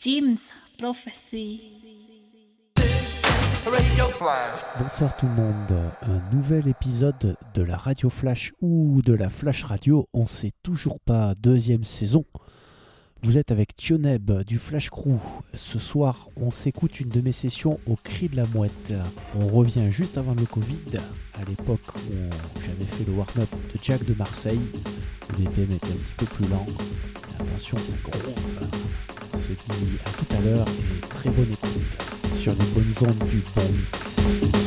Jim's Prophecy. Bonsoir tout le monde, un nouvel épisode de la Radio Flash ou de la Flash Radio, on sait toujours pas, deuxième saison. Vous êtes avec Tioneb du Flash Crew. Ce soir, on s'écoute une de mes sessions au cri de la mouette. On revient juste avant le Covid, à l'époque où j'avais fait le warm-up de Jack de Marseille. Le BPM était un petit peu plus lent. Attention, ça gronde. Se dit à tout à l'heure et très bonne écoute sur les bonnes ondes du bon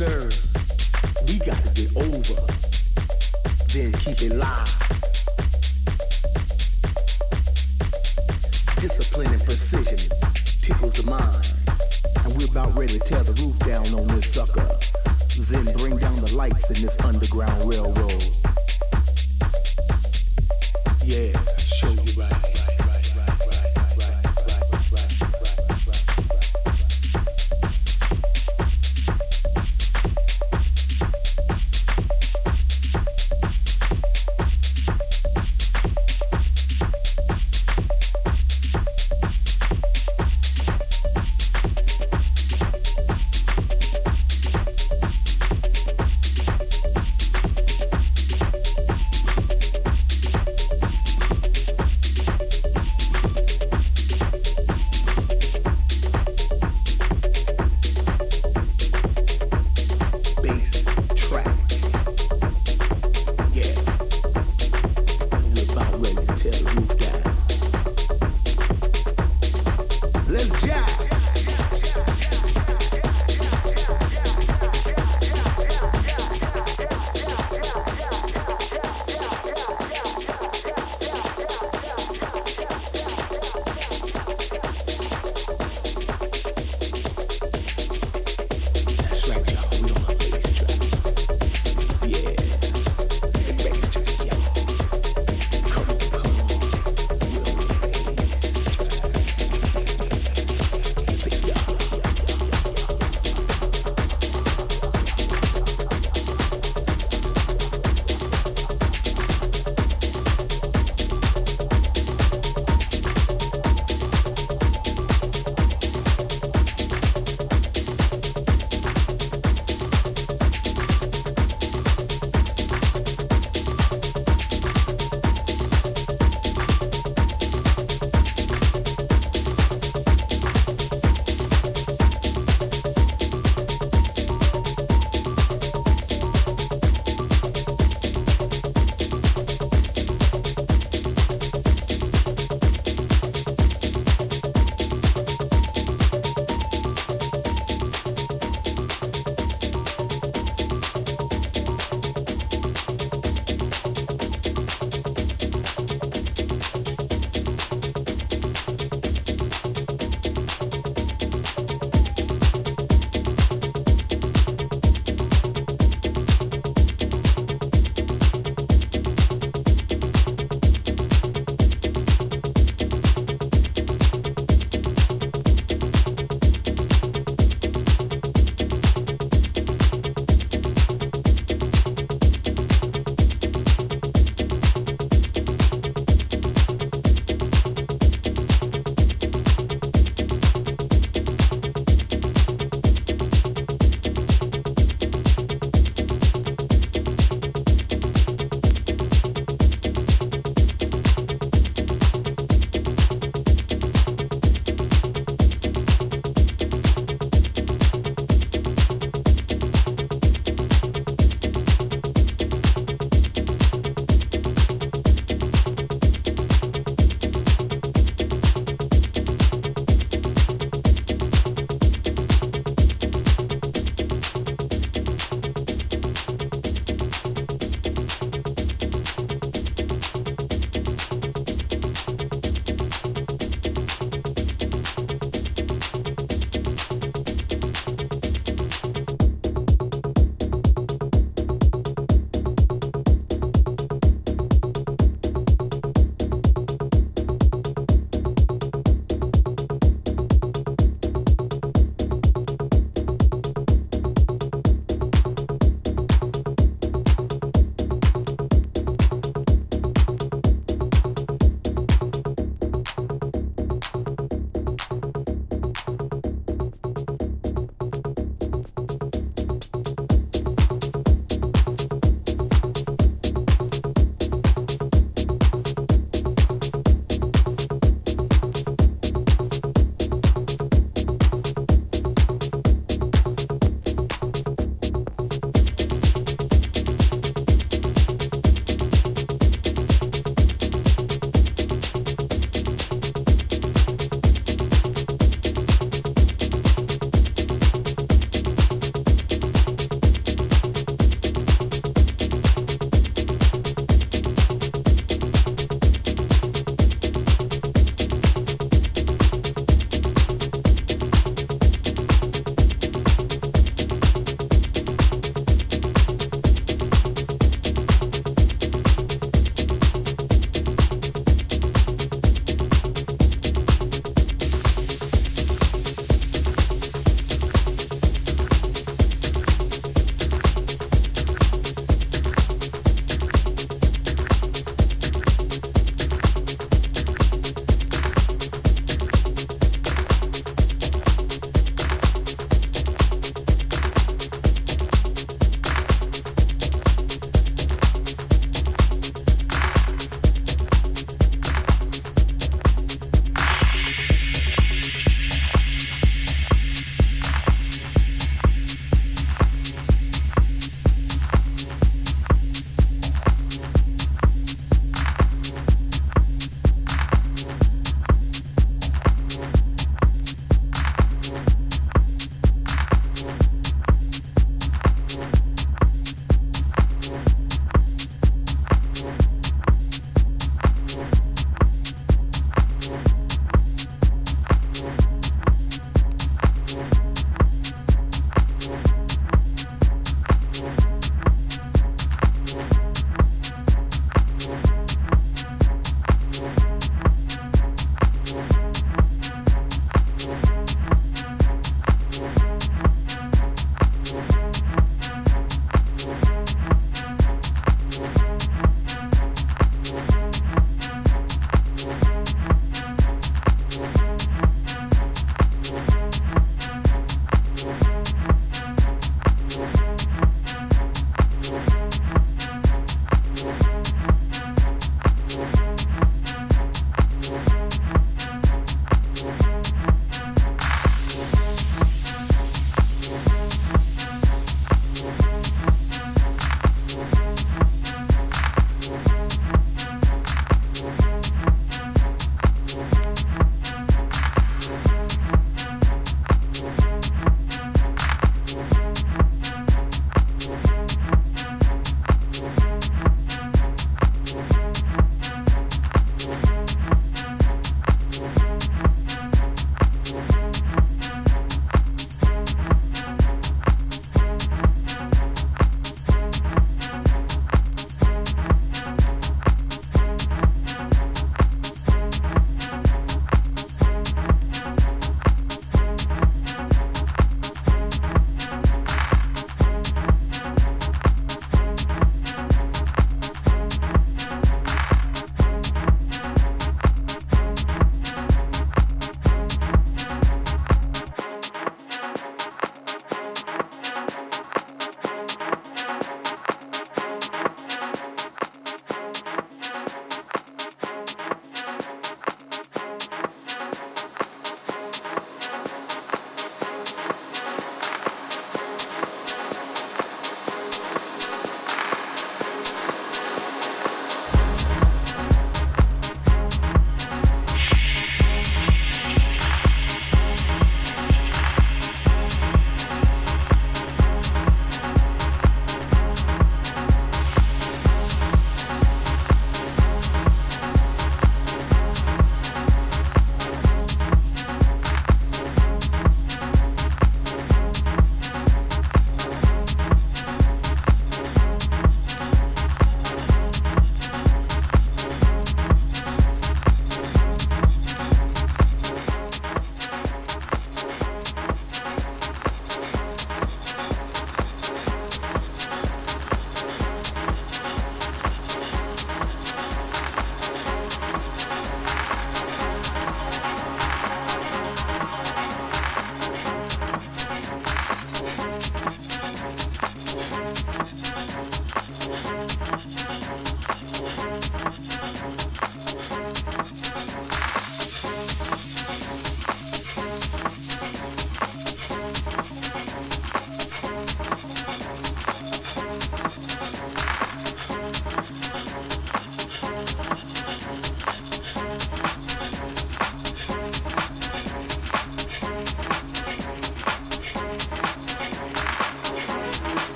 We got to get over. Then keep it live. Discipline and precision tickles the mind. And we're about ready to tear the roof down on this sucker. Then bring down the lights in this underground railroad.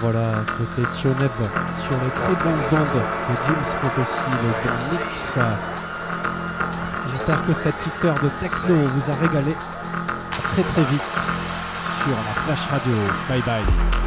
Voilà, c'était Tioneb sur les très bonnes ondes de James Prophecy, le mix. J'espère que cette petite heure de techno vous a régalé. Très très vite sur la Flash Radio. Bye bye.